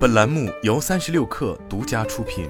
本栏目由三十六氪独家出品。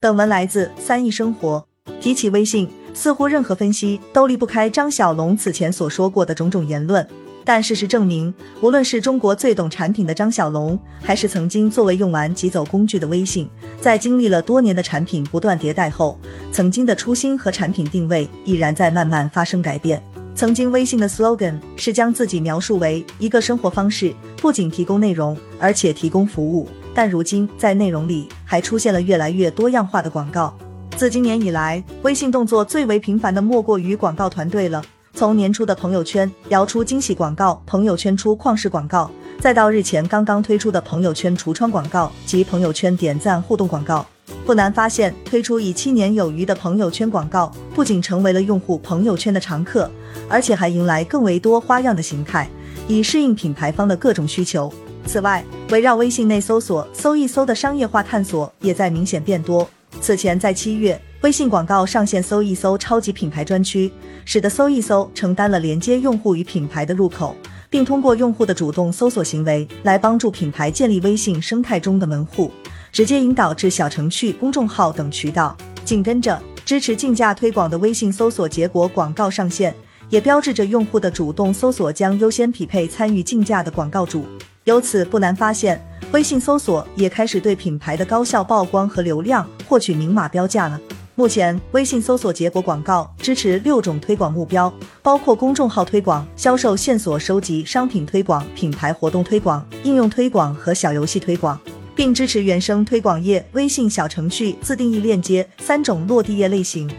本文来自三亿生活。提起微信，似乎任何分析都离不开张小龙此前所说过的种种言论。但事实证明，无论是中国最懂产品的张小龙，还是曾经作为用完即走工具的微信，在经历了多年的产品不断迭代后，曾经的初心和产品定位已然在慢慢发生改变。曾经微信的 slogan 是将自己描述为一个生活方式，不仅提供内容，而且提供服务。但如今在内容里还出现了越来越多样化的广告。自今年以来，微信动作最为频繁的莫过于广告团队了。从年初的朋友圈摇出惊喜广告，朋友圈出旷世广告，再到日前刚刚推出的朋友圈橱窗广告及朋友圈点赞互动广告，不难发现，推出已七年有余的朋友圈广告，不仅成为了用户朋友圈的常客，而且还迎来更为多花样的形态，以适应品牌方的各种需求。此外，围绕微信内搜索搜一搜的商业化探索也在明显变多。此前在七月。微信广告上线搜一搜超级品牌专区，使得搜一搜承担了连接用户与品牌的入口，并通过用户的主动搜索行为来帮助品牌建立微信生态中的门户，直接引导至小程序、公众号等渠道。紧跟着，支持竞价推广的微信搜索结果广告上线，也标志着用户的主动搜索将优先匹配参与竞价的广告主。由此不难发现，微信搜索也开始对品牌的高效曝光和流量获取明码标价了。目前，微信搜索结果广告支持六种推广目标，包括公众号推广、销售线索收集、商品推广、品牌活动推广、应用推广和小游戏推广，并支持原生推广页、微信小程序、自定义链接三种落地页类型。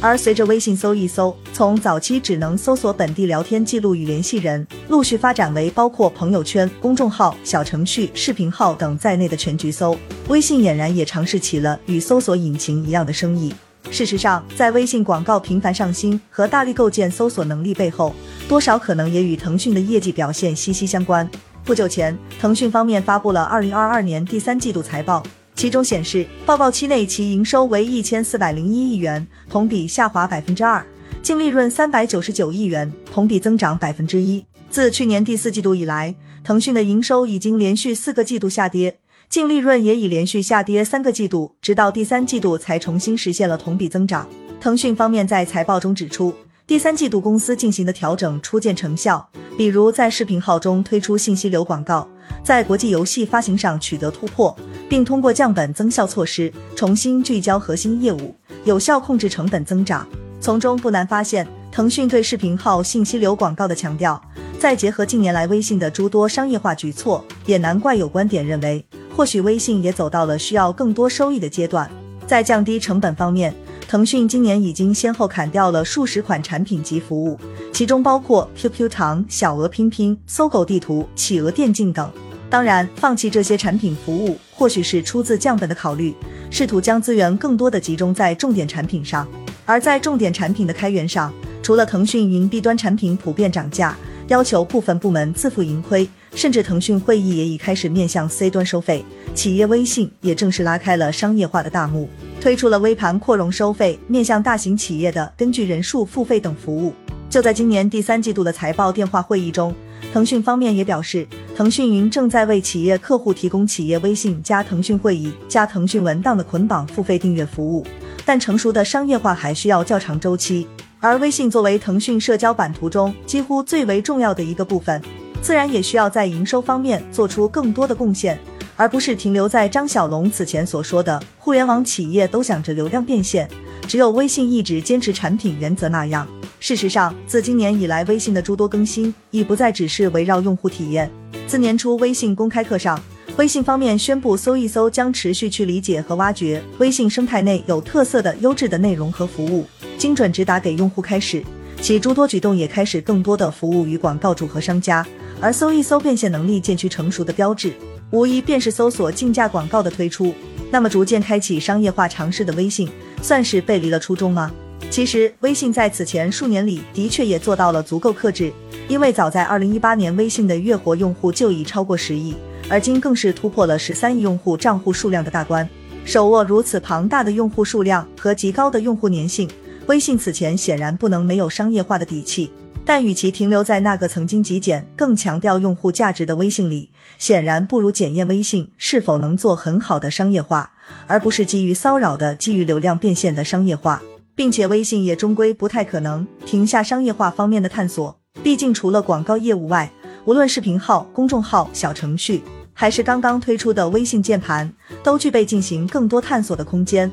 而随着微信搜一搜从早期只能搜索本地聊天记录与联系人，陆续发展为包括朋友圈、公众号、小程序、视频号等在内的全局搜，微信俨然也尝试起了与搜索引擎一样的生意。事实上，在微信广告频繁上新和大力构建搜索能力背后，多少可能也与腾讯的业绩表现息息相关。不久前，腾讯方面发布了二零二二年第三季度财报，其中显示，报告期内其营收为一千四百零一亿元，同比下滑百分之二；净利润三百九十九亿元，同比增长百分之一。自去年第四季度以来，腾讯的营收已经连续四个季度下跌。净利润也已连续下跌三个季度，直到第三季度才重新实现了同比增长。腾讯方面在财报中指出，第三季度公司进行的调整初见成效，比如在视频号中推出信息流广告，在国际游戏发行上取得突破，并通过降本增效措施重新聚焦核心业务，有效控制成本增长。从中不难发现，腾讯对视频号信息流广告的强调，再结合近年来微信的诸多商业化举措，也难怪有观点认为。或许微信也走到了需要更多收益的阶段。在降低成本方面，腾讯今年已经先后砍掉了数十款产品及服务，其中包括 QQ 糖、小鹅拼拼、搜狗地图、企鹅电竞等。当然，放弃这些产品服务，或许是出自降本的考虑，试图将资源更多的集中在重点产品上。而在重点产品的开源上，除了腾讯云 B 端产品普遍涨价，要求部分部门自负盈亏。甚至腾讯会议也已开始面向 C 端收费，企业微信也正式拉开了商业化的大幕，推出了微盘扩容收费，面向大型企业的根据人数付费等服务。就在今年第三季度的财报电话会议中，腾讯方面也表示，腾讯云正在为企业客户提供企业微信加腾讯会议加腾讯文档的捆绑付费订阅服务，但成熟的商业化还需要较长周期。而微信作为腾讯社交版图中几乎最为重要的一个部分。自然也需要在营收方面做出更多的贡献，而不是停留在张小龙此前所说的“互联网企业都想着流量变现，只有微信一直坚持产品原则”那样。事实上，自今年以来，微信的诸多更新已不再只是围绕用户体验。自年初微信公开课上，微信方面宣布搜一搜将持续去理解和挖掘微信生态内有特色的优质的内容和服务，精准直达给用户开始，其诸多举动也开始更多的服务于广告主和商家。而搜一搜变现能力渐趋成熟的标志，无疑便是搜索竞价广告的推出。那么，逐渐开启商业化尝试的微信，算是背离了初衷吗？其实，微信在此前数年里的确也做到了足够克制，因为早在二零一八年，微信的月活用户就已超过十亿，而今更是突破了十三亿用户账户数量的大关。手握如此庞大的用户数量和极高的用户粘性，微信此前显然不能没有商业化的底气。但与其停留在那个曾经极简、更强调用户价值的微信里，显然不如检验微信是否能做很好的商业化，而不是基于骚扰的、基于流量变现的商业化。并且微信也终归不太可能停下商业化方面的探索，毕竟除了广告业务外，无论视频号、公众号、小程序，还是刚刚推出的微信键盘，都具备进行更多探索的空间。